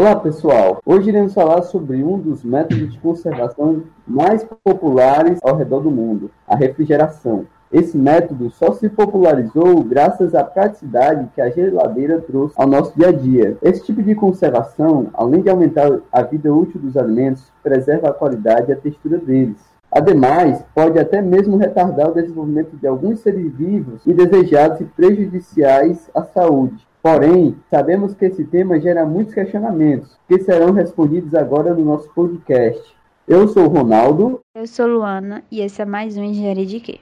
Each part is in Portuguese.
Olá pessoal, hoje iremos falar sobre um dos métodos de conservação mais populares ao redor do mundo, a refrigeração. Esse método só se popularizou graças à praticidade que a geladeira trouxe ao nosso dia a dia. Esse tipo de conservação, além de aumentar a vida útil dos alimentos, preserva a qualidade e a textura deles. Ademais, pode até mesmo retardar o desenvolvimento de alguns seres vivos indesejados e prejudiciais à saúde. Porém, sabemos que esse tema gera muitos questionamentos, que serão respondidos agora no nosso podcast. Eu sou o Ronaldo. Eu sou Luana e esse é mais um Engenharia de Quê?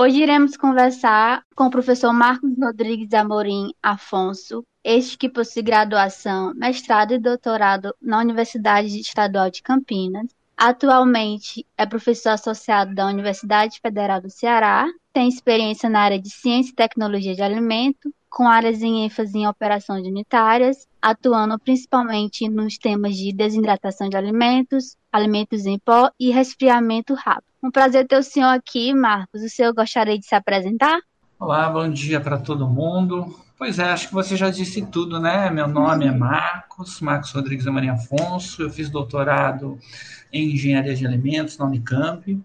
Hoje iremos conversar com o professor Marcos Rodrigues Amorim Afonso, este que possui graduação, mestrado e doutorado na Universidade Estadual de Campinas. Atualmente é professor associado da Universidade Federal do Ceará, tem experiência na área de ciência e tecnologia de alimento, com áreas em ênfase em operações unitárias, atuando principalmente nos temas de desidratação de alimentos, alimentos em pó e resfriamento rápido. Um prazer ter o senhor aqui, Marcos. O senhor gostaria de se apresentar? Olá, bom dia para todo mundo. Pois é, acho que você já disse tudo, né? Meu nome é Marcos, Marcos Rodrigues Maria Afonso. Eu fiz doutorado em Engenharia de Alimentos na Unicamp.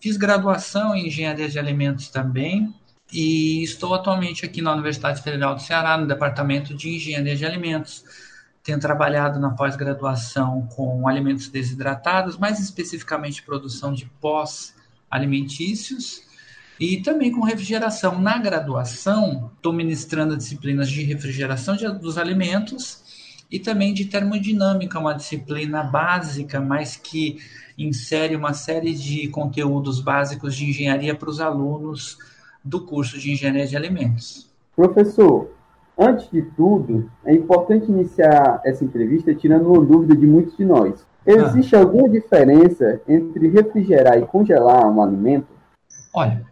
Fiz graduação em Engenharia de Alimentos também e estou atualmente aqui na Universidade Federal do Ceará, no Departamento de Engenharia de Alimentos tenho trabalhado na pós-graduação com alimentos desidratados, mais especificamente produção de pós-alimentícios, e também com refrigeração. Na graduação, estou ministrando disciplinas de refrigeração de, dos alimentos e também de termodinâmica, uma disciplina básica, mas que insere uma série de conteúdos básicos de engenharia para os alunos do curso de engenharia de alimentos. Professor, Antes de tudo, é importante iniciar essa entrevista tirando uma dúvida de muitos de nós. Existe ah. alguma diferença entre refrigerar e congelar um alimento? Olha,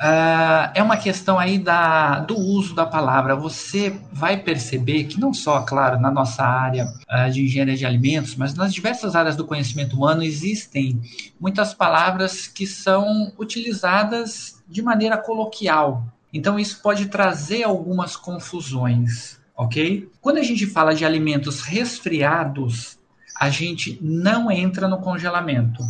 uh, é uma questão aí da, do uso da palavra. Você vai perceber que não só, claro, na nossa área uh, de engenharia de alimentos, mas nas diversas áreas do conhecimento humano existem muitas palavras que são utilizadas de maneira coloquial então, isso pode trazer algumas confusões, ok? Quando a gente fala de alimentos resfriados, a gente não entra no congelamento.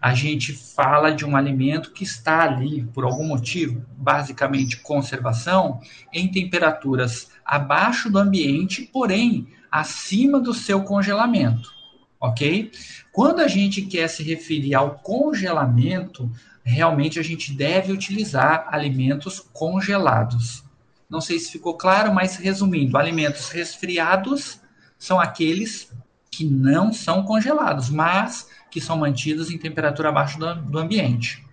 A gente fala de um alimento que está ali, por algum motivo, basicamente conservação, em temperaturas abaixo do ambiente, porém acima do seu congelamento, ok? Quando a gente quer se referir ao congelamento, realmente a gente deve utilizar alimentos congelados. Não sei se ficou claro, mas resumindo, alimentos resfriados são aqueles que não são congelados, mas que são mantidos em temperatura abaixo do, do ambiente.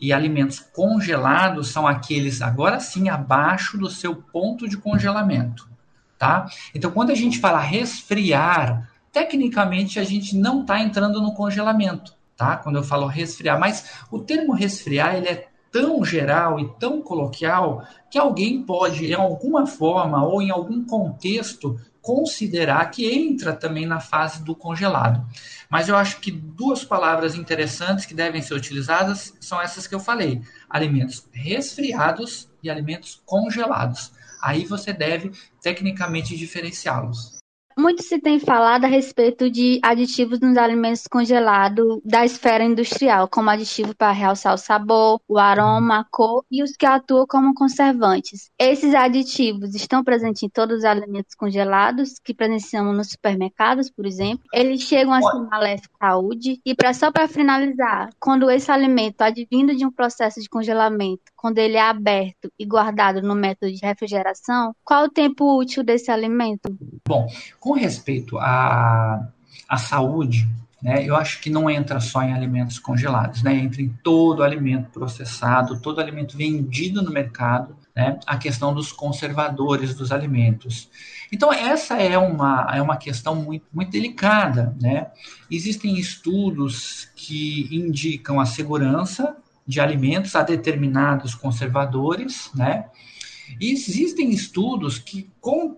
E alimentos congelados são aqueles, agora sim, abaixo do seu ponto de congelamento. Tá? Então, quando a gente fala resfriar, tecnicamente a gente não está entrando no congelamento tá? Quando eu falo resfriar, mas o termo resfriar ele é tão geral e tão coloquial que alguém pode, em alguma forma ou em algum contexto, considerar que entra também na fase do congelado. Mas eu acho que duas palavras interessantes que devem ser utilizadas são essas que eu falei: alimentos resfriados e alimentos congelados. Aí você deve tecnicamente diferenciá-los. Muito se tem falado a respeito de aditivos nos alimentos congelados da esfera industrial, como aditivo para realçar o sabor, o aroma, a cor e os que atuam como conservantes. Esses aditivos estão presentes em todos os alimentos congelados que presenciamos nos supermercados, por exemplo. Eles chegam a ser maléficos à saúde. E para só para finalizar, quando esse alimento advindo de um processo de congelamento, quando ele é aberto e guardado no método de refrigeração, qual o tempo útil desse alimento? Bom, com respeito à, à saúde, né, eu acho que não entra só em alimentos congelados, né, entra em todo alimento processado, todo alimento vendido no mercado, né, a questão dos conservadores dos alimentos. Então, essa é uma, é uma questão muito, muito delicada. Né? Existem estudos que indicam a segurança de alimentos a determinados conservadores, né? E existem estudos que, com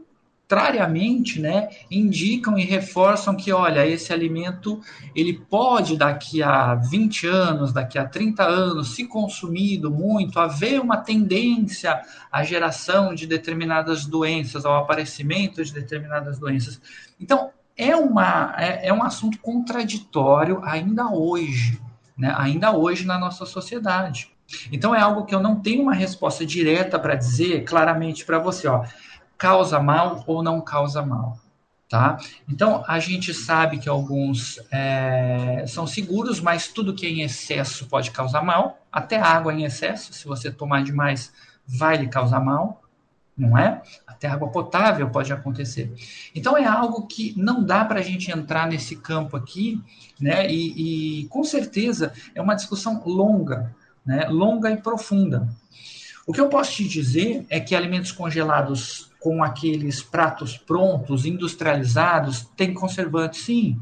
contrariamente, né, indicam e reforçam que, olha, esse alimento ele pode daqui a 20 anos, daqui a 30 anos, se consumido muito, haver uma tendência à geração de determinadas doenças, ao aparecimento de determinadas doenças. Então, é, uma, é, é um assunto contraditório ainda hoje, né, ainda hoje na nossa sociedade. Então, é algo que eu não tenho uma resposta direta para dizer claramente para você, ó causa mal ou não causa mal. Tá? Então, a gente sabe que alguns é, são seguros, mas tudo que é em excesso pode causar mal, até água em excesso, se você tomar demais, vai lhe causar mal, não é? Até água potável pode acontecer. Então, é algo que não dá para a gente entrar nesse campo aqui, né? E, e com certeza é uma discussão longa, né? longa e profunda. O que eu posso te dizer é que alimentos congelados com aqueles pratos prontos, industrializados, tem conservantes, sim.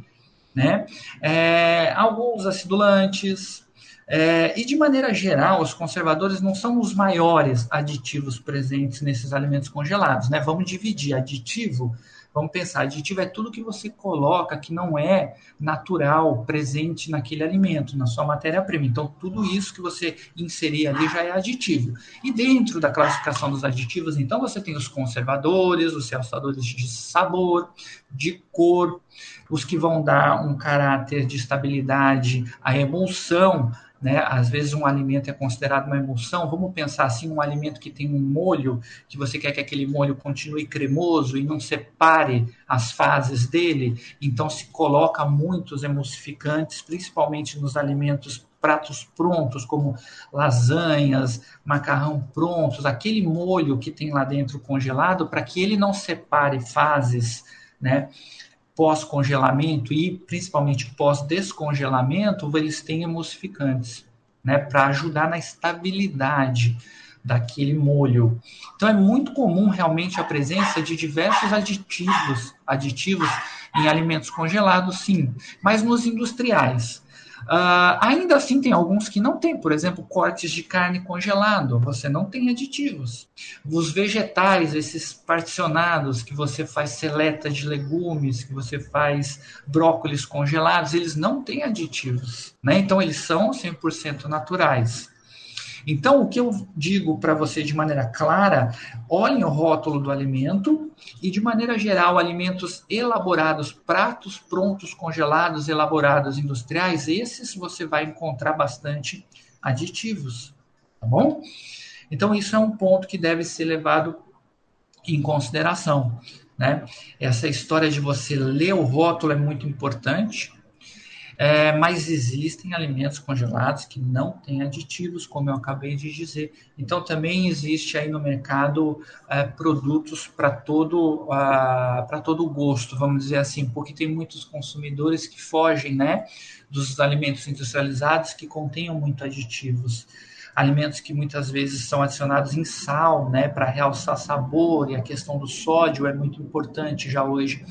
Né? É, alguns acidulantes. É, e de maneira geral, os conservadores não são os maiores aditivos presentes nesses alimentos congelados. Né? Vamos dividir aditivo Vamos pensar, aditivo é tudo que você coloca que não é natural, presente naquele alimento, na sua matéria-prima. Então, tudo isso que você inserir ali já é aditivo. E dentro da classificação dos aditivos, então, você tem os conservadores, os realçadores de sabor, de cor, os que vão dar um caráter de estabilidade à emulsão, né? Às vezes um alimento é considerado uma emulsão. Vamos pensar assim, um alimento que tem um molho, que você quer que aquele molho continue cremoso e não separe as fases dele, então se coloca muitos emulsificantes, principalmente nos alimentos pratos prontos, como lasanhas, macarrão prontos, aquele molho que tem lá dentro congelado, para que ele não separe fases, né? Pós-congelamento e principalmente pós-descongelamento, eles têm emulsificantes, né, para ajudar na estabilidade daquele molho. Então é muito comum realmente a presença de diversos aditivos, aditivos em alimentos congelados, sim, mas nos industriais. Uh, ainda assim, tem alguns que não tem, por exemplo, cortes de carne congelado, você não tem aditivos. Os vegetais, esses particionados que você faz seleta de legumes, que você faz brócolis congelados, eles não têm aditivos, né? Então, eles são 100% naturais. Então, o que eu digo para você de maneira clara, olhem o rótulo do alimento e, de maneira geral, alimentos elaborados, pratos prontos, congelados, elaborados, industriais, esses você vai encontrar bastante aditivos, tá bom? Então, isso é um ponto que deve ser levado em consideração. Né? Essa história de você ler o rótulo é muito importante, é, mas existem alimentos congelados que não têm aditivos, como eu acabei de dizer. Então, também existe aí no mercado é, produtos para todo, uh, todo gosto, vamos dizer assim, porque tem muitos consumidores que fogem né, dos alimentos industrializados que contenham muito aditivos alimentos que muitas vezes são adicionados em sal, né, para realçar sabor, e a questão do sódio é muito importante já hoje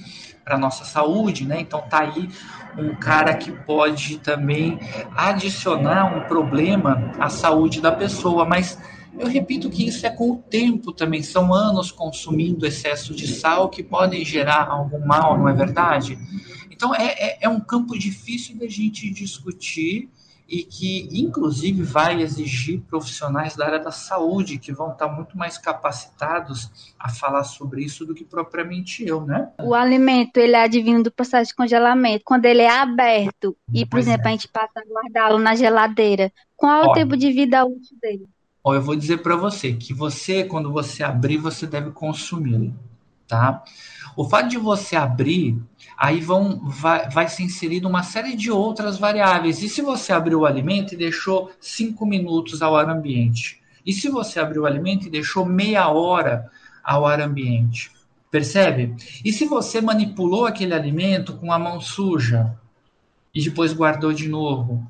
para nossa saúde, né? Então tá aí um cara que pode também adicionar um problema à saúde da pessoa, mas eu repito que isso é com o tempo também, são anos consumindo excesso de sal que podem gerar algum mal, não é verdade? Então é, é, é um campo difícil da gente discutir e que, inclusive, vai exigir profissionais da área da saúde que vão estar muito mais capacitados a falar sobre isso do que propriamente eu, né? O alimento, ele é advindo do processo de congelamento. Quando ele é aberto e, por pois exemplo, é. a gente passa a guardá-lo na geladeira, qual é o tempo de vida útil dele? Ó, eu vou dizer para você que você, quando você abrir, você deve consumi-lo, tá? O fato de você abrir aí vão, vai, vai ser inserido uma série de outras variáveis. E se você abriu o alimento e deixou cinco minutos ao ar ambiente? E se você abriu o alimento e deixou meia hora ao ar ambiente? Percebe? E se você manipulou aquele alimento com a mão suja e depois guardou de novo?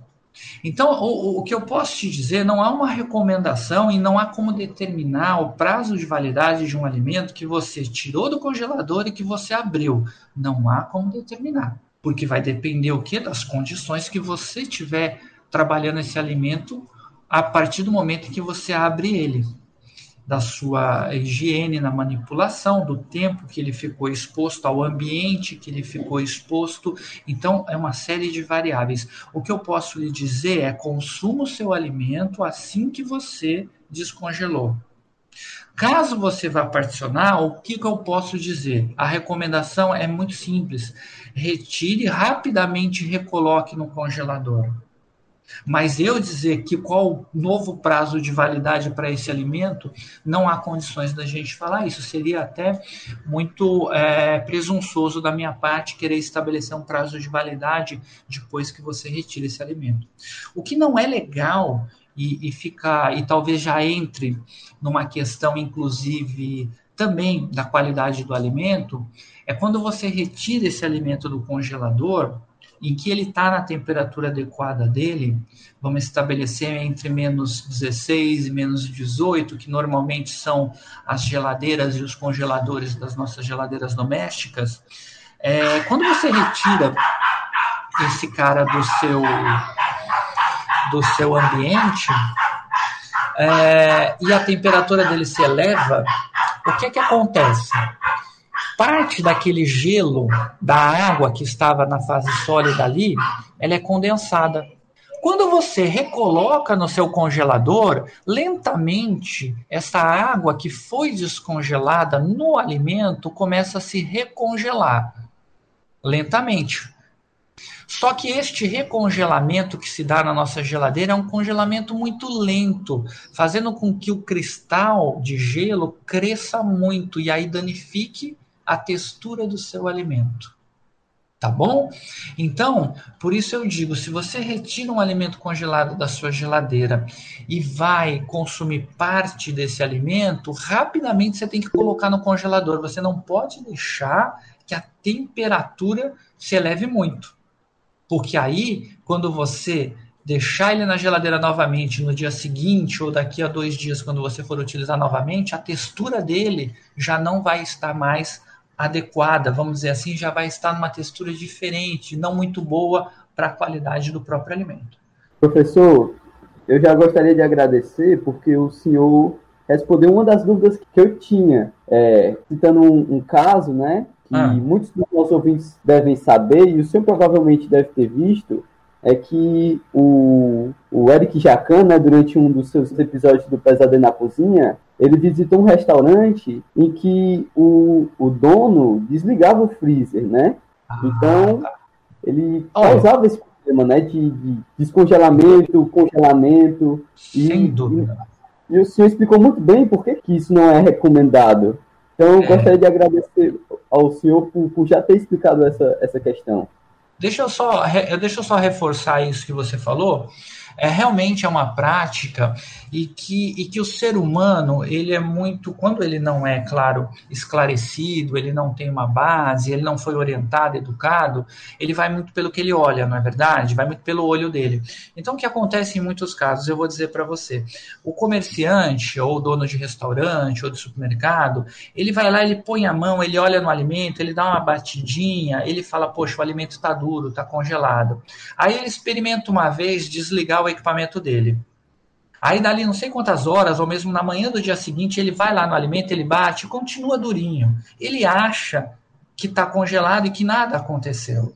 Então, o, o, que eu posso te dizer não há uma recomendação e não há como determinar o prazo de validade de um alimento que você tirou do congelador e que você abriu. Não há como determinar, porque vai depender o que das condições que você tiver trabalhando esse alimento a partir do momento que você abre ele da sua higiene na manipulação, do tempo que ele ficou exposto ao ambiente que ele ficou exposto. Então, é uma série de variáveis. O que eu posso lhe dizer é consuma o seu alimento assim que você descongelou. Caso você vá particionar, o que, que eu posso dizer? A recomendação é muito simples. Retire rapidamente e recoloque no congelador. Mas eu dizer que qual o novo prazo de validade para esse alimento, não há condições da gente falar isso. Seria até muito é, presunçoso da minha parte querer estabelecer um prazo de validade depois que você retira esse alimento. O que não é legal e, e fica e talvez já entre numa questão, inclusive, também da qualidade do alimento, é quando você retira esse alimento do congelador em que ele está na temperatura adequada dele, vamos estabelecer entre menos 16 e menos 18, que normalmente são as geladeiras e os congeladores das nossas geladeiras domésticas. É, quando você retira esse cara do seu do seu ambiente é, e a temperatura dele se eleva, o que que acontece? Parte daquele gelo da água que estava na fase sólida ali, ela é condensada. Quando você recoloca no seu congelador, lentamente essa água que foi descongelada no alimento começa a se recongelar lentamente. Só que este recongelamento que se dá na nossa geladeira é um congelamento muito lento, fazendo com que o cristal de gelo cresça muito e aí danifique a textura do seu alimento. Tá bom? Então, por isso eu digo: se você retira um alimento congelado da sua geladeira e vai consumir parte desse alimento, rapidamente você tem que colocar no congelador. Você não pode deixar que a temperatura se eleve muito. Porque aí, quando você deixar ele na geladeira novamente no dia seguinte ou daqui a dois dias, quando você for utilizar novamente, a textura dele já não vai estar mais adequada, vamos dizer assim, já vai estar numa textura diferente, não muito boa para a qualidade do próprio alimento. Professor, eu já gostaria de agradecer porque o senhor respondeu uma das dúvidas que eu tinha, é, citando um, um, caso, né, que ah. muitos dos nossos ouvintes devem saber e o senhor provavelmente deve ter visto, é que o, o Eric Jacan, né, durante um dos seus episódios do Pesadelo na Cozinha, ele visitou um restaurante em que o, o dono desligava o freezer, né? Ah, então, tá. ele causava esse problema, né? De, de, descongelamento, congelamento. Sem e, dúvida. E, e, o senhor explicou muito bem por que, que isso não é recomendado. Então, eu é. gostaria de agradecer ao senhor por, por já ter explicado essa, essa questão. Deixa eu, só, deixa eu só reforçar isso que você falou é realmente é uma prática e que, e que o ser humano, ele é muito, quando ele não é, claro, esclarecido, ele não tem uma base, ele não foi orientado, educado, ele vai muito pelo que ele olha, não é verdade? Vai muito pelo olho dele. Então, o que acontece em muitos casos, eu vou dizer para você, o comerciante, ou o dono de restaurante, ou de supermercado, ele vai lá, ele põe a mão, ele olha no alimento, ele dá uma batidinha, ele fala, poxa, o alimento está duro, está congelado. Aí ele experimenta uma vez desligar o equipamento dele. Aí, dali não sei quantas horas, ou mesmo na manhã do dia seguinte, ele vai lá no alimento, ele bate, continua durinho. Ele acha que está congelado e que nada aconteceu.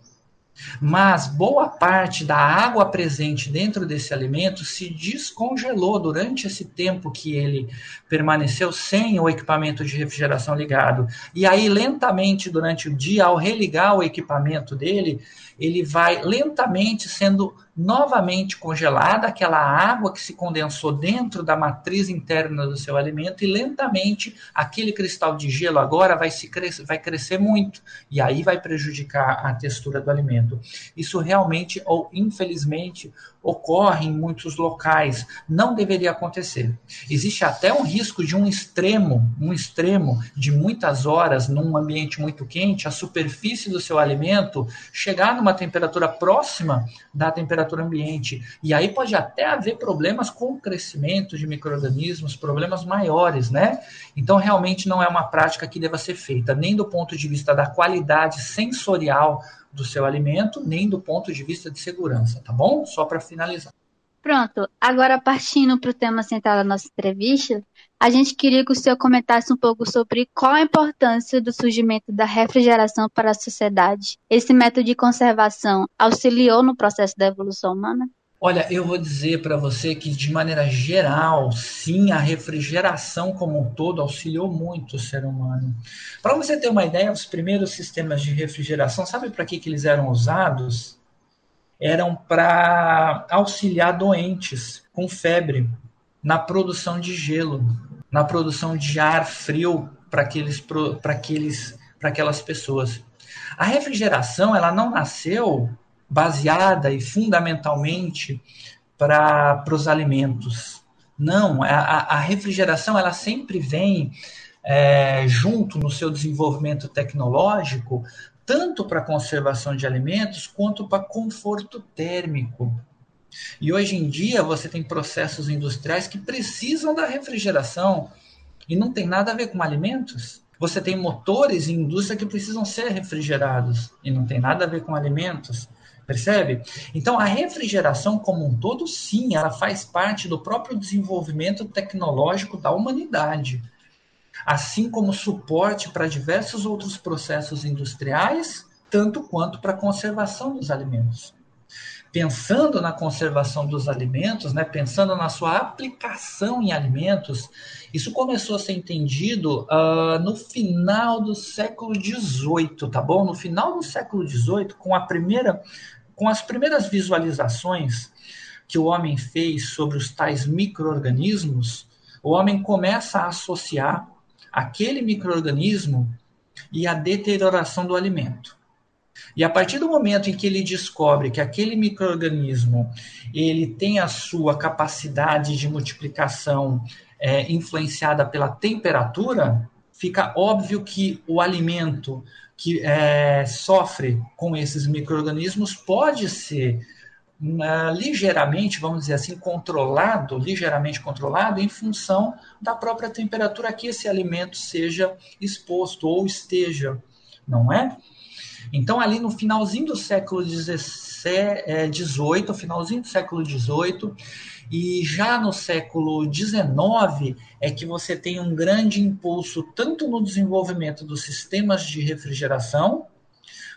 Mas boa parte da água presente dentro desse alimento se descongelou durante esse tempo que ele permaneceu sem o equipamento de refrigeração ligado. E aí, lentamente, durante o dia, ao religar o equipamento dele, ele vai lentamente sendo novamente congelada, aquela água que se condensou dentro da matriz interna do seu alimento, e lentamente aquele cristal de gelo agora vai, se cres vai crescer muito, e aí vai prejudicar a textura do alimento. Isso realmente, ou infelizmente, ocorre em muitos locais. Não deveria acontecer. Existe até um risco de um extremo, um extremo de muitas horas num ambiente muito quente, a superfície do seu alimento chegar numa temperatura próxima da temperatura temperatura ambiente. E aí pode até haver problemas com o crescimento de micro-organismos, problemas maiores, né? Então, realmente não é uma prática que deva ser feita, nem do ponto de vista da qualidade sensorial do seu alimento, nem do ponto de vista de segurança, tá bom? Só para finalizar. Pronto, agora partindo para o tema central da nossa entrevista, a gente queria que o senhor comentasse um pouco sobre qual a importância do surgimento da refrigeração para a sociedade. Esse método de conservação auxiliou no processo da evolução humana? Olha, eu vou dizer para você que, de maneira geral, sim, a refrigeração como um todo auxiliou muito o ser humano. Para você ter uma ideia, os primeiros sistemas de refrigeração, sabe para que, que eles eram usados? eram para auxiliar doentes com febre na produção de gelo, na produção de ar frio para aqueles para aqueles para aquelas pessoas. A refrigeração ela não nasceu baseada e fundamentalmente para os alimentos. Não, a, a refrigeração ela sempre vem é, junto no seu desenvolvimento tecnológico tanto para conservação de alimentos quanto para conforto térmico. E hoje em dia você tem processos industriais que precisam da refrigeração e não tem nada a ver com alimentos. Você tem motores em indústria que precisam ser refrigerados e não tem nada a ver com alimentos. Percebe? Então, a refrigeração como um todo, sim, ela faz parte do próprio desenvolvimento tecnológico da humanidade assim como suporte para diversos outros processos industriais, tanto quanto para a conservação dos alimentos. Pensando na conservação dos alimentos, né, pensando na sua aplicação em alimentos, isso começou a ser entendido uh, no final do século XVIII, tá bom? No final do século XVIII, com a primeira, com as primeiras visualizações que o homem fez sobre os tais microorganismos, o homem começa a associar aquele microorganismo e a deterioração do alimento. E a partir do momento em que ele descobre que aquele microorganismo ele tem a sua capacidade de multiplicação é, influenciada pela temperatura, fica óbvio que o alimento que é, sofre com esses microorganismos pode ser uh, ligeiramente, vamos dizer assim, controlado, ligeiramente controlado em função da própria temperatura que esse alimento seja exposto ou esteja, não é? Então, ali no finalzinho do século XVIII, é, finalzinho do século XVIII, e já no século XIX é que você tem um grande impulso tanto no desenvolvimento dos sistemas de refrigeração,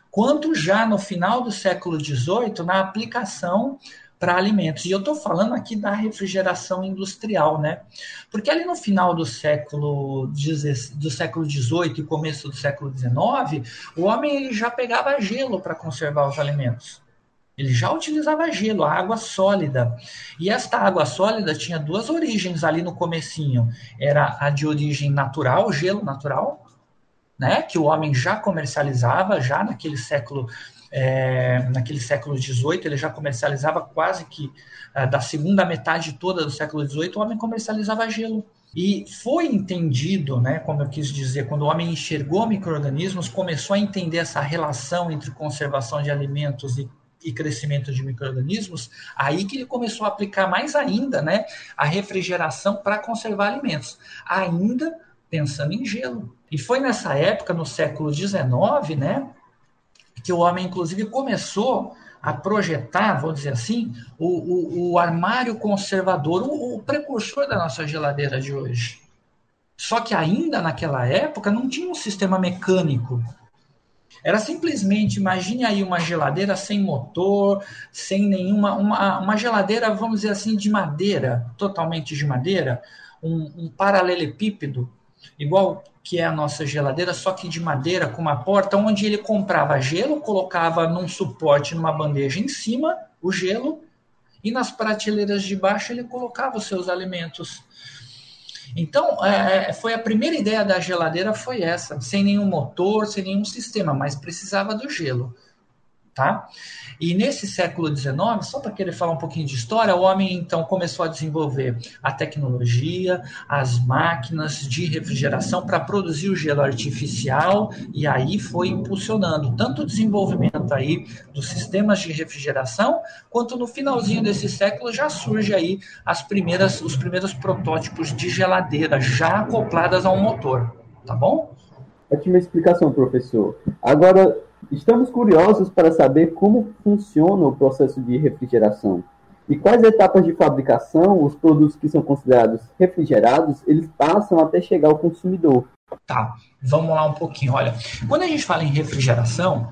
quanto já no final do século XVIII na aplicação para alimentos. E eu estou falando aqui da refrigeração industrial, né? Porque ali no final do século do século XVIII e começo do século XIX, o homem ele já pegava gelo para conservar os alimentos. Ele já utilizava gelo, a água sólida. E esta água sólida tinha duas origens ali no comecinho. Era a de origem natural, gelo natural, né, que o homem já comercializava, já naquele século é, naquele século XVIII, ele já comercializava quase que é, da segunda metade toda do século XVIII, o homem comercializava gelo. E foi entendido, né, como eu quis dizer, quando o homem enxergou micro-organismos, começou a entender essa relação entre conservação de alimentos e, e crescimento de micro-organismos, aí que ele começou a aplicar mais ainda né, a refrigeração para conservar alimentos, ainda pensando em gelo. E foi nessa época, no século XIX, né, que o homem, inclusive, começou a projetar, vou dizer assim, o, o, o armário conservador, o, o precursor da nossa geladeira de hoje. Só que ainda naquela época não tinha um sistema mecânico. Era simplesmente, imagine aí uma geladeira sem motor, sem nenhuma. Uma, uma geladeira, vamos dizer assim, de madeira, totalmente de madeira, um, um paralelepípedo, igual que é a nossa geladeira, só que de madeira, com uma porta, onde ele comprava gelo, colocava num suporte, numa bandeja em cima, o gelo, e nas prateleiras de baixo ele colocava os seus alimentos. Então, é, é, foi a primeira ideia da geladeira foi essa, sem nenhum motor, sem nenhum sistema, mas precisava do gelo. Tá? E nesse século XIX, só para querer falar um pouquinho de história, o homem então começou a desenvolver a tecnologia, as máquinas de refrigeração para produzir o gelo artificial e aí foi impulsionando tanto o desenvolvimento aí dos sistemas de refrigeração, quanto no finalzinho desse século já surge aí as primeiras os primeiros protótipos de geladeira já acopladas a um motor, tá bom? Ótima explicação, professor. Agora, Estamos curiosos para saber como funciona o processo de refrigeração e quais etapas de fabricação os produtos que são considerados refrigerados eles passam até chegar ao consumidor. Tá, vamos lá um pouquinho. Olha, quando a gente fala em refrigeração,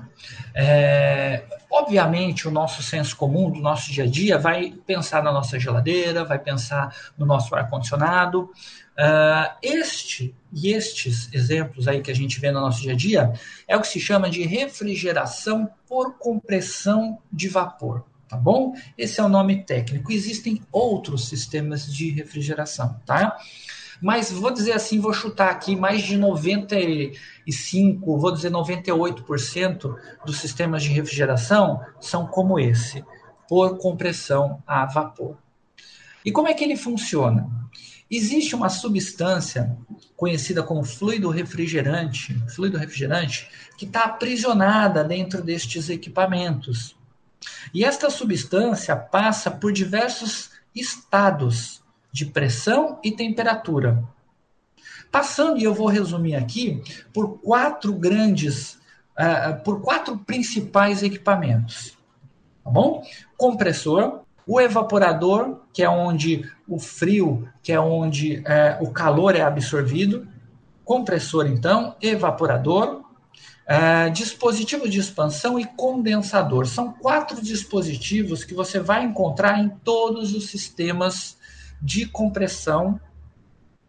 é, obviamente o nosso senso comum do nosso dia a dia vai pensar na nossa geladeira, vai pensar no nosso ar condicionado, Uh, este e estes exemplos aí que a gente vê no nosso dia a dia é o que se chama de refrigeração por compressão de vapor, tá bom? Esse é o nome técnico. Existem outros sistemas de refrigeração, tá? Mas vou dizer assim, vou chutar aqui mais de 95, vou dizer 98% dos sistemas de refrigeração são como esse, por compressão a vapor. E como é que ele funciona? Existe uma substância conhecida como fluido refrigerante, fluido refrigerante, que está aprisionada dentro destes equipamentos. E esta substância passa por diversos estados de pressão e temperatura. Passando, e eu vou resumir aqui, por quatro grandes, uh, por quatro principais equipamentos. Tá bom? Compressor, o evaporador, que é onde o frio, que é onde é, o calor é absorvido. Compressor, então, evaporador, é, dispositivo de expansão e condensador. São quatro dispositivos que você vai encontrar em todos os sistemas de compressão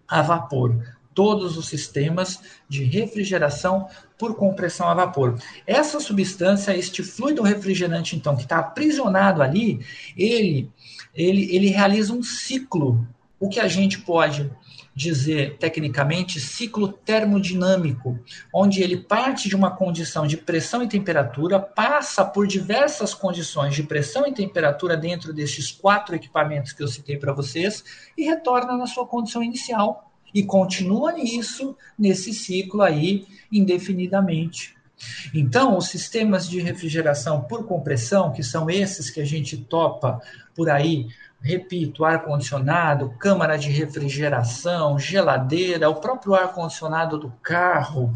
a vapor todos os sistemas de refrigeração por compressão a vapor. Essa substância, este fluido refrigerante, então, que está aprisionado ali, ele, ele, ele realiza um ciclo, o que a gente pode dizer tecnicamente ciclo termodinâmico, onde ele parte de uma condição de pressão e temperatura, passa por diversas condições de pressão e temperatura dentro destes quatro equipamentos que eu citei para vocês e retorna na sua condição inicial e continua nisso, nesse ciclo aí, indefinidamente. Então, os sistemas de refrigeração por compressão, que são esses que a gente topa por aí, repito, ar-condicionado, câmara de refrigeração, geladeira, o próprio ar-condicionado do carro,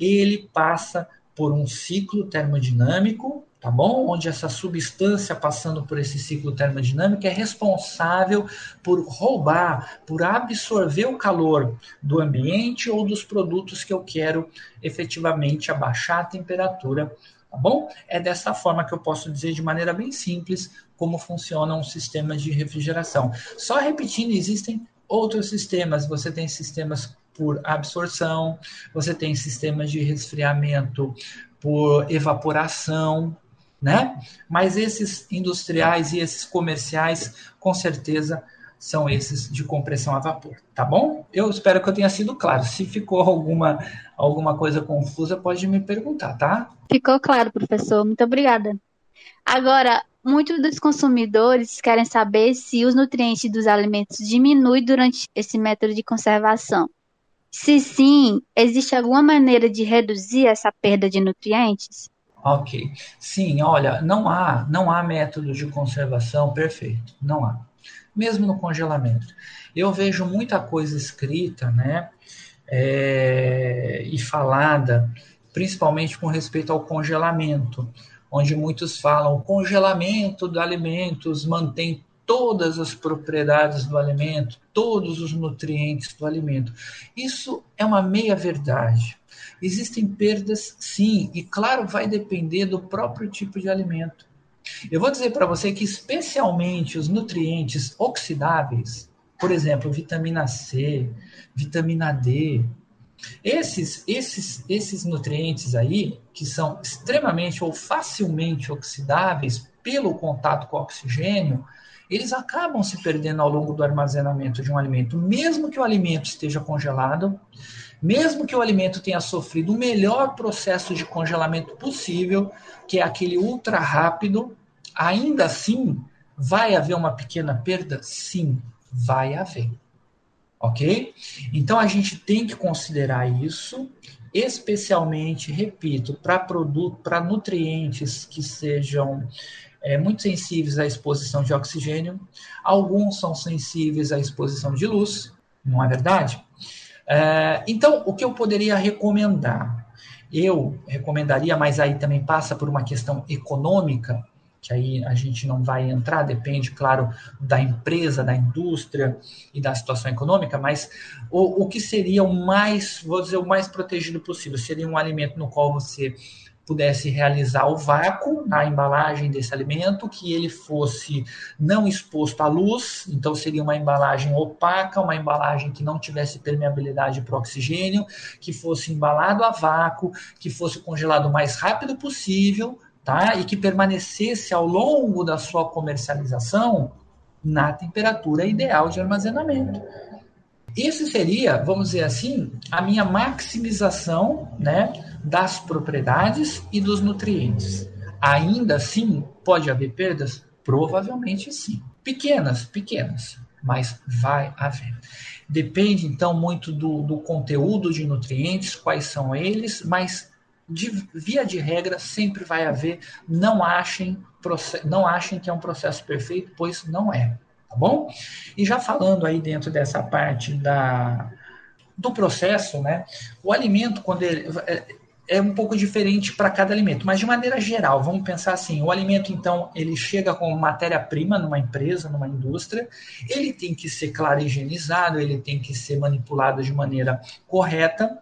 ele passa por um ciclo termodinâmico tá bom? Onde essa substância passando por esse ciclo termodinâmico é responsável por roubar, por absorver o calor do ambiente ou dos produtos que eu quero efetivamente abaixar a temperatura, tá bom? É dessa forma que eu posso dizer de maneira bem simples como funcionam os sistemas de refrigeração. Só repetindo, existem outros sistemas, você tem sistemas por absorção, você tem sistemas de resfriamento por evaporação, né? Mas esses industriais e esses comerciais, com certeza, são esses de compressão a vapor, tá bom? Eu espero que eu tenha sido claro. Se ficou alguma, alguma coisa confusa, pode me perguntar, tá? Ficou claro, professor. Muito obrigada. Agora, muitos dos consumidores querem saber se os nutrientes dos alimentos diminuem durante esse método de conservação. Se sim, existe alguma maneira de reduzir essa perda de nutrientes? Ok. Sim, olha, não há, não há método de conservação perfeito. Não há. Mesmo no congelamento. Eu vejo muita coisa escrita, né? É, e falada, principalmente com respeito ao congelamento, onde muitos falam o congelamento de alimentos mantém todas as propriedades do alimento, todos os nutrientes do alimento. Isso é uma meia verdade. Existem perdas, sim, e claro, vai depender do próprio tipo de alimento. Eu vou dizer para você que, especialmente os nutrientes oxidáveis, por exemplo, vitamina C, vitamina D, esses, esses, esses nutrientes aí, que são extremamente ou facilmente oxidáveis, pelo contato com o oxigênio, eles acabam se perdendo ao longo do armazenamento de um alimento, mesmo que o alimento esteja congelado, mesmo que o alimento tenha sofrido o melhor processo de congelamento possível, que é aquele ultra rápido, ainda assim vai haver uma pequena perda? Sim, vai haver. Ok? Então a gente tem que considerar isso, especialmente, repito, para produto, para nutrientes que sejam é, muito sensíveis à exposição de oxigênio, alguns são sensíveis à exposição de luz, não é verdade? É, então, o que eu poderia recomendar? Eu recomendaria, mas aí também passa por uma questão econômica, que aí a gente não vai entrar, depende, claro, da empresa, da indústria e da situação econômica, mas o, o que seria o mais, vou dizer, o mais protegido possível? Seria um alimento no qual você pudesse realizar o vácuo na embalagem desse alimento, que ele fosse não exposto à luz, então seria uma embalagem opaca, uma embalagem que não tivesse permeabilidade para oxigênio, que fosse embalado a vácuo, que fosse congelado o mais rápido possível, tá? E que permanecesse ao longo da sua comercialização na temperatura ideal de armazenamento. Isso seria, vamos dizer assim, a minha maximização, né? das propriedades e dos nutrientes. Ainda assim, pode haver perdas? Provavelmente sim. Pequenas, pequenas, mas vai haver. Depende, então, muito do, do conteúdo de nutrientes, quais são eles, mas de, via de regra sempre vai haver. Não achem, não achem que é um processo perfeito, pois não é. Tá bom? E já falando aí dentro dessa parte da, do processo, né? O alimento, quando ele é, é um pouco diferente para cada alimento, mas de maneira geral, vamos pensar assim: o alimento, então, ele chega como matéria-prima numa empresa, numa indústria, ele tem que ser claro higienizado, ele tem que ser manipulado de maneira correta.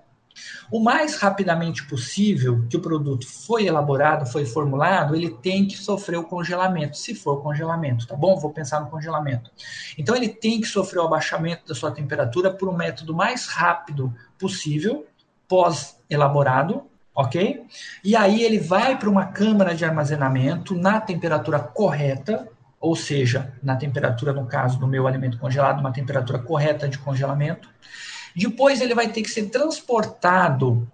O mais rapidamente possível que o produto foi elaborado, foi formulado, ele tem que sofrer o congelamento, se for congelamento, tá bom? Vou pensar no congelamento. Então, ele tem que sofrer o abaixamento da sua temperatura por um método mais rápido possível, pós-elaborado, ok? E aí ele vai para uma câmara de armazenamento na temperatura correta, ou seja, na temperatura, no caso do meu alimento congelado, uma temperatura correta de congelamento. Depois ele vai ter que ser transportado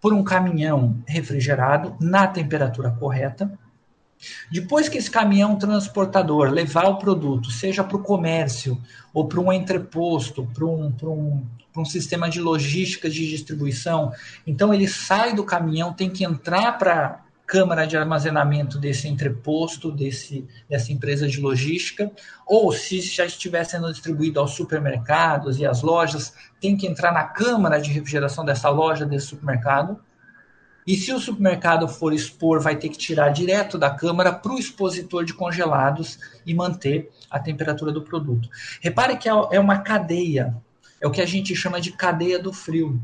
por um caminhão refrigerado na temperatura correta. Depois que esse caminhão transportador levar o produto, seja para o comércio ou para um entreposto, para um, um, um sistema de logística de distribuição, então ele sai do caminhão, tem que entrar para câmara de armazenamento desse entreposto, desse, dessa empresa de logística, ou se já estiver sendo distribuído aos supermercados e às lojas, tem que entrar na câmara de refrigeração dessa loja, desse supermercado e se o supermercado for expor, vai ter que tirar direto da câmara para o expositor de congelados e manter a temperatura do produto. Repare que é, é uma cadeia, é o que a gente chama de cadeia do frio.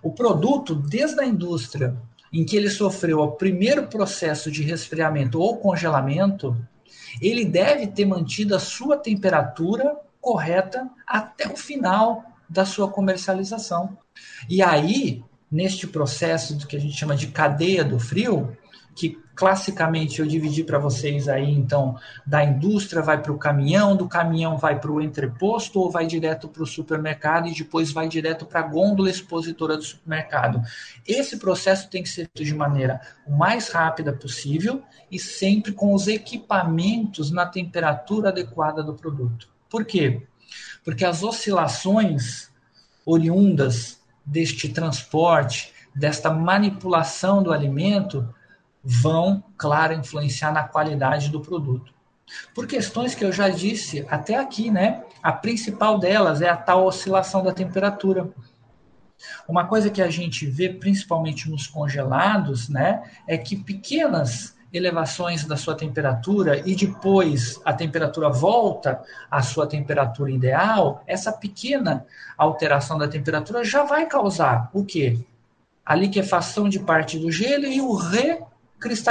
O produto, desde a indústria em que ele sofreu o primeiro processo de resfriamento ou congelamento, ele deve ter mantido a sua temperatura correta até o final da sua comercialização. E aí, neste processo do que a gente chama de cadeia do frio, que classicamente eu dividi para vocês aí, então, da indústria vai para o caminhão, do caminhão vai para o entreposto ou vai direto para o supermercado e depois vai direto para a gôndola expositora do supermercado. Esse processo tem que ser feito de maneira o mais rápida possível e sempre com os equipamentos na temperatura adequada do produto. Por quê? Porque as oscilações oriundas deste transporte, desta manipulação do alimento, vão, claro, influenciar na qualidade do produto. Por questões que eu já disse até aqui, né? A principal delas é a tal oscilação da temperatura. Uma coisa que a gente vê principalmente nos congelados, né, é que pequenas elevações da sua temperatura e depois a temperatura volta à sua temperatura ideal, essa pequena alteração da temperatura já vai causar o quê? A liquefação de parte do gelo e, o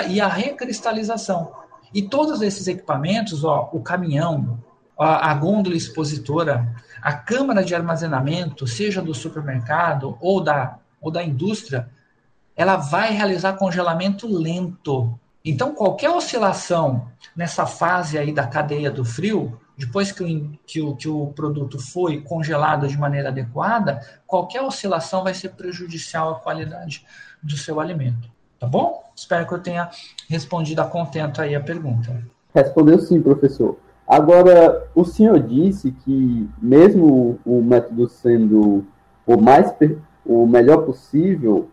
e a recristalização. E todos esses equipamentos, ó, o caminhão, a gôndola expositora, a câmara de armazenamento, seja do supermercado ou da, ou da indústria, ela vai realizar congelamento lento Então, qualquer oscilação nessa fase aí da cadeia do frio, depois que o, que o, que o produto foi congelado de maneira adequada, qualquer oscilação vai ser prejudicial à qualidade do seu alimento. Tá bom? Espero que eu tenha respondido a contento aí a pergunta. Respondeu sim, professor. Agora, o senhor disse que, mesmo o método sendo o mais o melhor possível,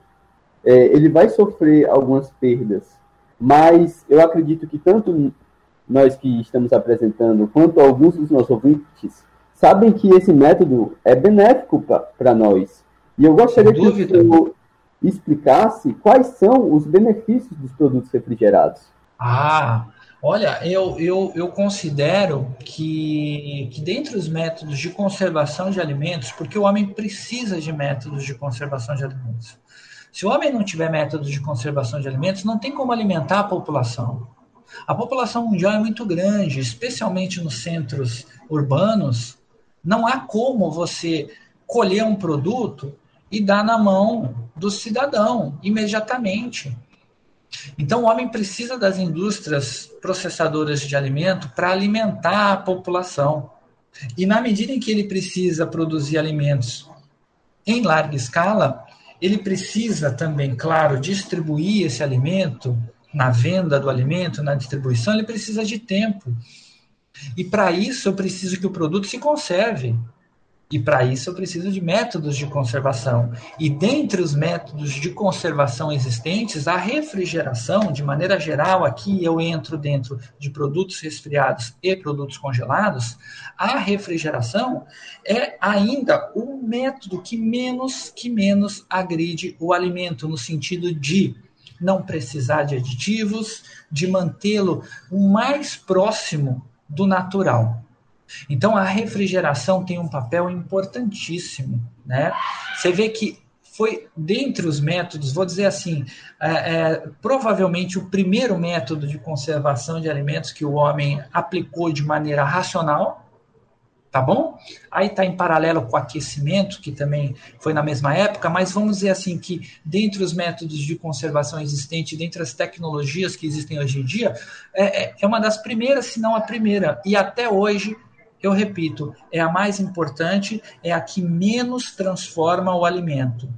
é, ele vai sofrer algumas perdas. Mas eu acredito que tanto nós que estamos apresentando, quanto alguns dos nossos ouvintes, sabem que esse método é benéfico para nós. E eu gostaria que o senhor explicasse quais são os benefícios dos produtos refrigerados. Ah, olha, eu, eu, eu considero que, que dentre os métodos de conservação de alimentos, porque o homem precisa de métodos de conservação de alimentos. Se o homem não tiver métodos de conservação de alimentos, não tem como alimentar a população. A população mundial é muito grande, especialmente nos centros urbanos. Não há como você colher um produto e dar na mão do cidadão imediatamente. Então, o homem precisa das indústrias processadoras de alimento para alimentar a população. E na medida em que ele precisa produzir alimentos em larga escala, ele precisa também, claro, distribuir esse alimento na venda do alimento, na distribuição, ele precisa de tempo. E para isso eu preciso que o produto se conserve. E para isso eu preciso de métodos de conservação. E dentre os métodos de conservação existentes, a refrigeração, de maneira geral, aqui eu entro dentro de produtos resfriados e produtos congelados, a refrigeração é ainda o método que menos que menos agride o alimento no sentido de não precisar de aditivos, de mantê-lo o mais próximo do natural. Então a refrigeração tem um papel importantíssimo, né? Você vê que foi dentre os métodos, vou dizer assim, é, é, provavelmente o primeiro método de conservação de alimentos que o homem aplicou de maneira racional, tá bom? Aí está em paralelo com o aquecimento, que também foi na mesma época, mas vamos dizer assim que dentre os métodos de conservação existentes, dentre as tecnologias que existem hoje em dia, é, é, é uma das primeiras, se não a primeira, e até hoje eu repito, é a mais importante, é a que menos transforma o alimento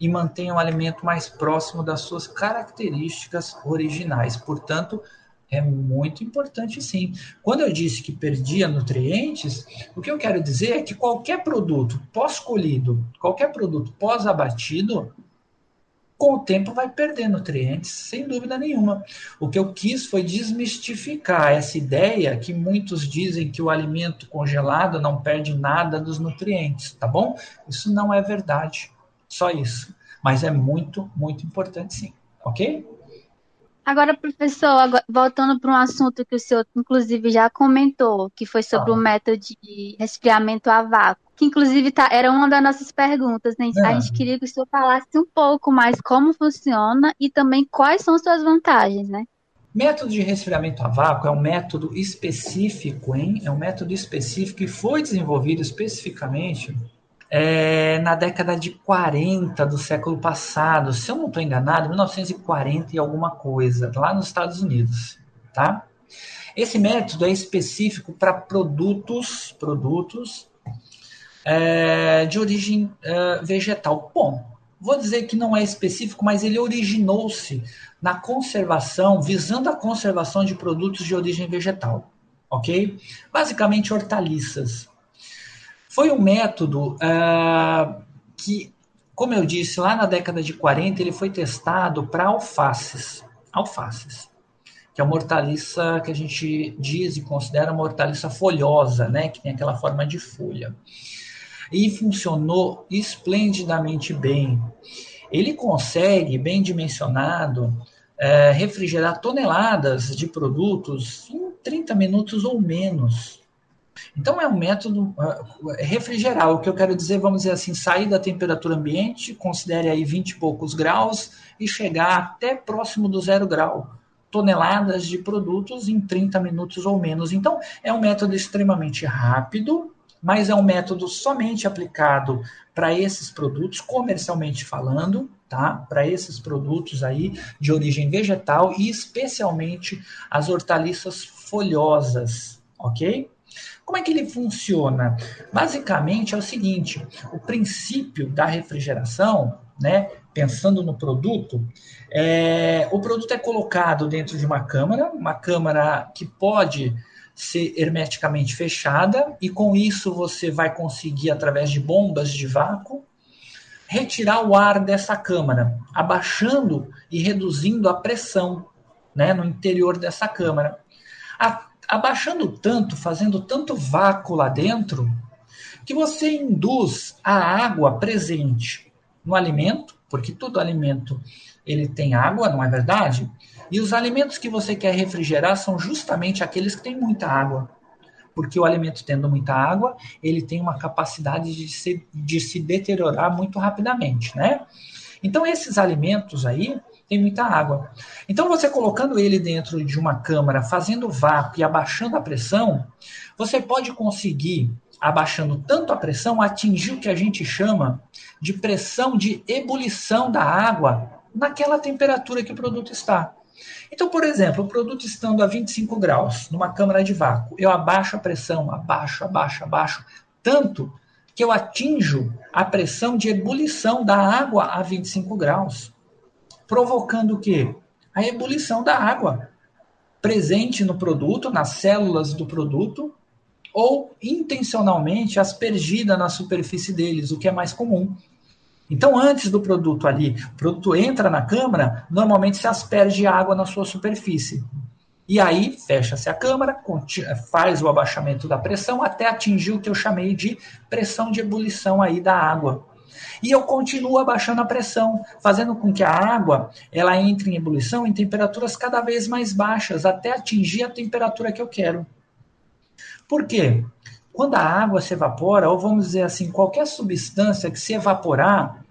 e mantém o alimento mais próximo das suas características originais. Portanto, é muito importante sim. Quando eu disse que perdia nutrientes, o que eu quero dizer é que qualquer produto pós-colhido, qualquer produto pós-abatido, com o tempo vai perder nutrientes, sem dúvida nenhuma. O que eu quis foi desmistificar essa ideia que muitos dizem que o alimento congelado não perde nada dos nutrientes, tá bom? Isso não é verdade. Só isso. Mas é muito, muito importante sim. Ok? Agora, professor, voltando para um assunto que o senhor, inclusive, já comentou, que foi sobre ah. o método de resfriamento a vácuo que inclusive tá, era uma das nossas perguntas. Né? A gente queria que o senhor falasse um pouco mais como funciona e também quais são suas vantagens, né? Método de resfriamento a vácuo é um método específico, hein? É um método específico que foi desenvolvido especificamente é, na década de 40 do século passado, se eu não estou enganado, 1940 e alguma coisa, lá nos Estados Unidos, tá? Esse método é específico para produtos, produtos é, de origem é, vegetal. Bom, vou dizer que não é específico, mas ele originou-se na conservação, visando a conservação de produtos de origem vegetal, ok? Basicamente hortaliças. Foi um método é, que, como eu disse, lá na década de 40, ele foi testado para alfaces. Alfaces que é uma hortaliça que a gente diz e considera uma hortaliça folhosa, né, que tem aquela forma de folha e funcionou esplendidamente bem. Ele consegue, bem dimensionado, é, refrigerar toneladas de produtos em 30 minutos ou menos. Então é um método é, refrigerar, o que eu quero dizer, vamos dizer assim, sair da temperatura ambiente, considere aí 20 e poucos graus e chegar até próximo do zero grau. Toneladas de produtos em 30 minutos ou menos. Então, é um método extremamente rápido, mas é um método somente aplicado para esses produtos, comercialmente falando, tá? Para esses produtos aí de origem vegetal e especialmente as hortaliças folhosas, ok? Como é que ele funciona? Basicamente é o seguinte: o princípio da refrigeração, né? Pensando no produto, é, o produto é colocado dentro de uma câmara, uma câmara que pode ser hermeticamente fechada, e com isso você vai conseguir, através de bombas de vácuo, retirar o ar dessa câmara, abaixando e reduzindo a pressão né, no interior dessa câmara. A, abaixando tanto, fazendo tanto vácuo lá dentro, que você induz a água presente no alimento, porque todo alimento ele tem água, não é verdade? E os alimentos que você quer refrigerar são justamente aqueles que têm muita água porque o alimento tendo muita água, ele tem uma capacidade de se, de se deteriorar muito rapidamente, né? Então, esses alimentos aí têm muita água. Então, você colocando ele dentro de uma câmara, fazendo vácuo e abaixando a pressão, você pode conseguir, abaixando tanto a pressão, atingir o que a gente chama de pressão de ebulição da água naquela temperatura que o produto está. Então, por exemplo, o produto estando a 25 graus numa câmara de vácuo, eu abaixo a pressão, abaixo, abaixo, abaixo, tanto que eu atinjo a pressão de ebulição da água a 25 graus, provocando o quê? A ebulição da água presente no produto, nas células do produto, ou intencionalmente aspergida na superfície deles, o que é mais comum. Então, antes do produto ali, o produto entra na câmara, normalmente se asperge água na sua superfície. E aí, fecha-se a câmara, faz o abaixamento da pressão até atingir o que eu chamei de pressão de ebulição aí da água. E eu continuo abaixando a pressão, fazendo com que a água ela entre em ebulição em temperaturas cada vez mais baixas, até atingir a temperatura que eu quero. Por quê? Quando a água se evapora, ou vamos dizer assim, qualquer substância que se evaporar,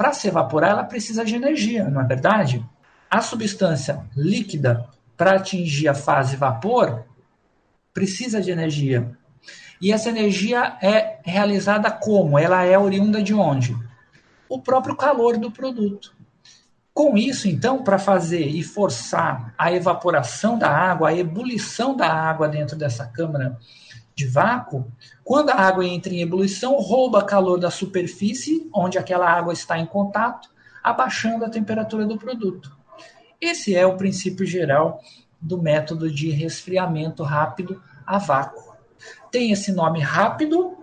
para se evaporar, ela precisa de energia, não é verdade? A substância líquida, para atingir a fase vapor, precisa de energia. E essa energia é realizada como? Ela é oriunda de onde? O próprio calor do produto. Com isso, então, para fazer e forçar a evaporação da água, a ebulição da água dentro dessa câmara de vácuo, quando a água entra em ebulição, rouba calor da superfície onde aquela água está em contato, abaixando a temperatura do produto. Esse é o princípio geral do método de resfriamento rápido a vácuo. Tem esse nome rápido,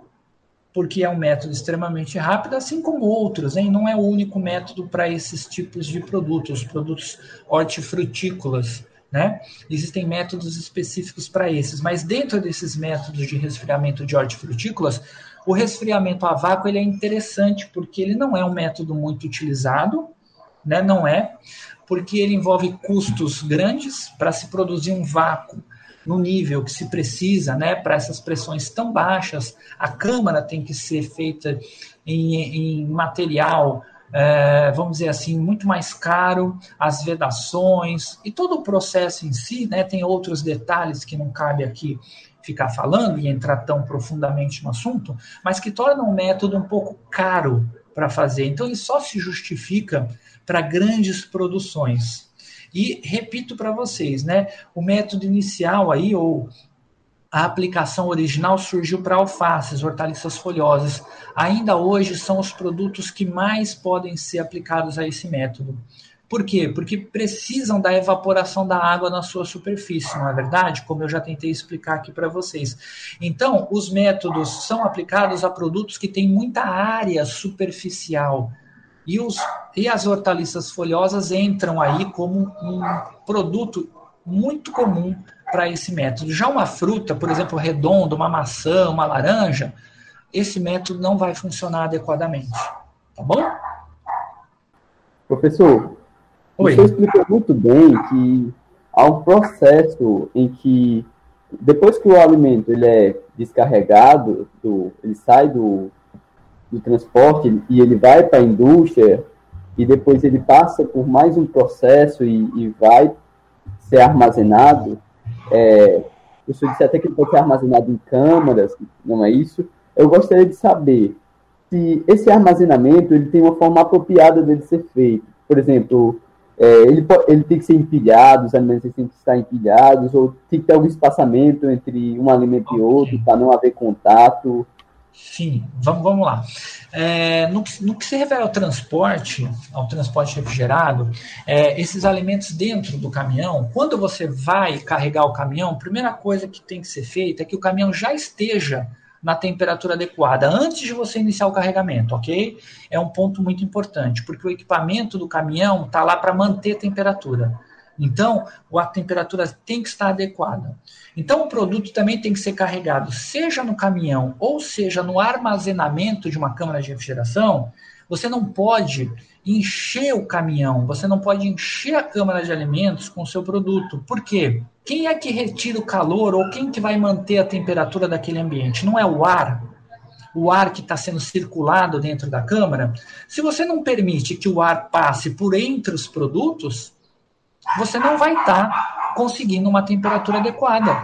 porque é um método extremamente rápido, assim como outros, hein? não é o único método para esses tipos de produtos, produtos hortifrutícolas. Né? Existem métodos específicos para esses, mas dentro desses métodos de resfriamento de hortifrutícolas, o resfriamento a vácuo ele é interessante porque ele não é um método muito utilizado, né? não é, porque ele envolve custos grandes para se produzir um vácuo no nível que se precisa, né, para essas pressões tão baixas. A câmara tem que ser feita em, em material é, vamos dizer assim, muito mais caro, as vedações e todo o processo em si, né, tem outros detalhes que não cabe aqui ficar falando e entrar tão profundamente no assunto, mas que torna o método um pouco caro para fazer. Então, ele só se justifica para grandes produções. E repito para vocês, né, o método inicial aí, ou a aplicação original surgiu para alfaces, hortaliças folhosas. Ainda hoje são os produtos que mais podem ser aplicados a esse método. Por quê? Porque precisam da evaporação da água na sua superfície, não é verdade? Como eu já tentei explicar aqui para vocês. Então, os métodos são aplicados a produtos que têm muita área superficial. E, os, e as hortaliças folhosas entram aí como um produto muito comum para esse método. Já uma fruta, por exemplo, redonda, uma maçã, uma laranja, esse método não vai funcionar adequadamente. Tá bom? Professor, Oi. você explicou muito bem que há um processo em que depois que o alimento ele é descarregado, do, ele sai do, do transporte e ele vai para a indústria e depois ele passa por mais um processo e, e vai ser armazenado, é, senhor disse até que ele pode ser armazenado em câmaras, não é isso? Eu gostaria de saber se esse armazenamento ele tem uma forma apropriada dele ser feito. por exemplo, é, ele, ele tem que ser empilhado, os alimentos têm que estar empilhados, ou tem que ter algum espaçamento entre um alimento okay. e outro para não haver contato. Sim, vamos, vamos lá. É, no, no, que se refere ao transporte, ao transporte refrigerado, é, esses alimentos dentro do caminhão, quando você vai carregar o caminhão, a primeira coisa que tem que ser feita é que o caminhão já esteja na temperatura adequada antes de você iniciar o carregamento, ok? É um ponto muito importante, porque o equipamento do caminhão está lá para manter a temperatura. Então, a temperatura tem que estar adequada. Então, o produto também tem que ser carregado, seja no caminhão ou seja no armazenamento de uma câmara de refrigeração. Você não pode encher o caminhão, você não pode encher a câmara de alimentos com o seu produto. Por quê? Quem é que retira o calor ou quem que vai manter a temperatura daquele ambiente? Não é o ar? O ar que está sendo circulado dentro da câmara? Se você não permite que o ar passe por entre os produtos, você não vai estar tá conseguindo uma temperatura adequada.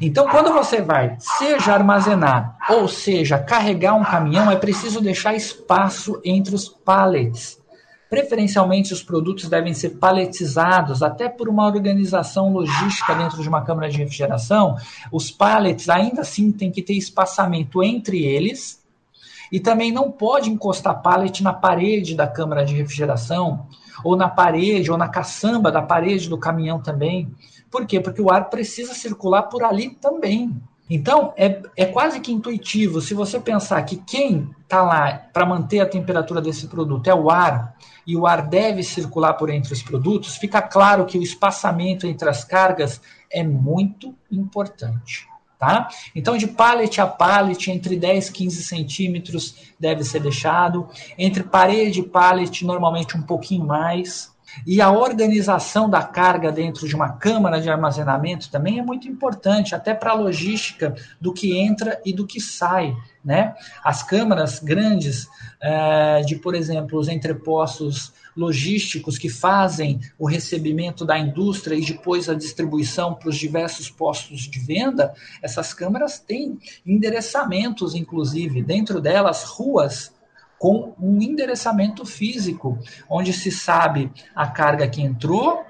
Então, quando você vai, seja armazenar ou seja carregar um caminhão, é preciso deixar espaço entre os pallets. Preferencialmente, os produtos devem ser paletizados, até por uma organização logística dentro de uma câmara de refrigeração. Os pallets ainda assim têm que ter espaçamento entre eles e também não pode encostar pallet na parede da câmara de refrigeração ou na parede, ou na caçamba da parede do caminhão também. Por quê? Porque o ar precisa circular por ali também. Então, é, é quase que intuitivo. Se você pensar que quem está lá para manter a temperatura desse produto é o ar, e o ar deve circular por entre os produtos, fica claro que o espaçamento entre as cargas é muito importante. Tá? Então, de pallet a pallet, entre 10 e 15 centímetros deve ser deixado. Entre parede e pallet, normalmente um pouquinho mais. E a organização da carga dentro de uma câmara de armazenamento também é muito importante, até para a logística do que entra e do que sai. Né? As câmaras grandes, é, de, por exemplo, os entrepostos logísticos que fazem o recebimento da indústria e depois a distribuição para os diversos postos de venda, essas câmaras têm endereçamentos, inclusive, dentro delas, ruas com um endereçamento físico, onde se sabe a carga que entrou,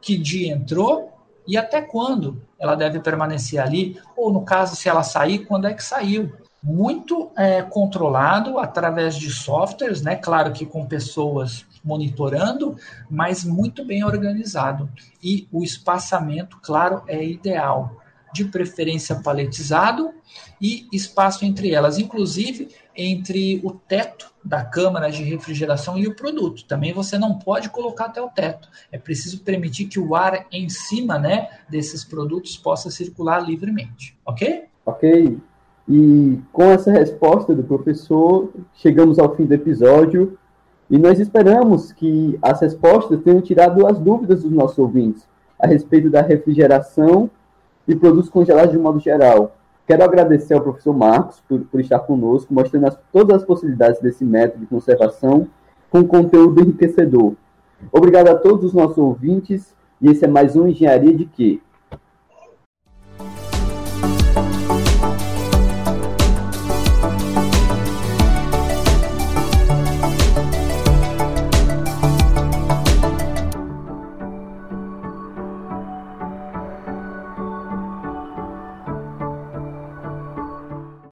que dia entrou e até quando ela deve permanecer ali, ou no caso, se ela sair, quando é que saiu muito é, controlado através de softwares, né? Claro que com pessoas monitorando, mas muito bem organizado. E o espaçamento, claro, é ideal. De preferência paletizado e espaço entre elas, inclusive entre o teto da câmara de refrigeração e o produto. Também você não pode colocar até o teto. É preciso permitir que o ar em cima né, desses produtos possa circular livremente. Ok? Ok. E com essa resposta do professor, chegamos ao fim do episódio e nós esperamos que as respostas tenham tirado as dúvidas dos nossos ouvintes a respeito da refrigeração e produtos congelados de modo geral. Quero agradecer ao professor Marcos por, por estar conosco, mostrando as, todas as possibilidades desse método de conservação com conteúdo enriquecedor. Obrigado a todos os nossos ouvintes e esse é mais um Engenharia de Quê?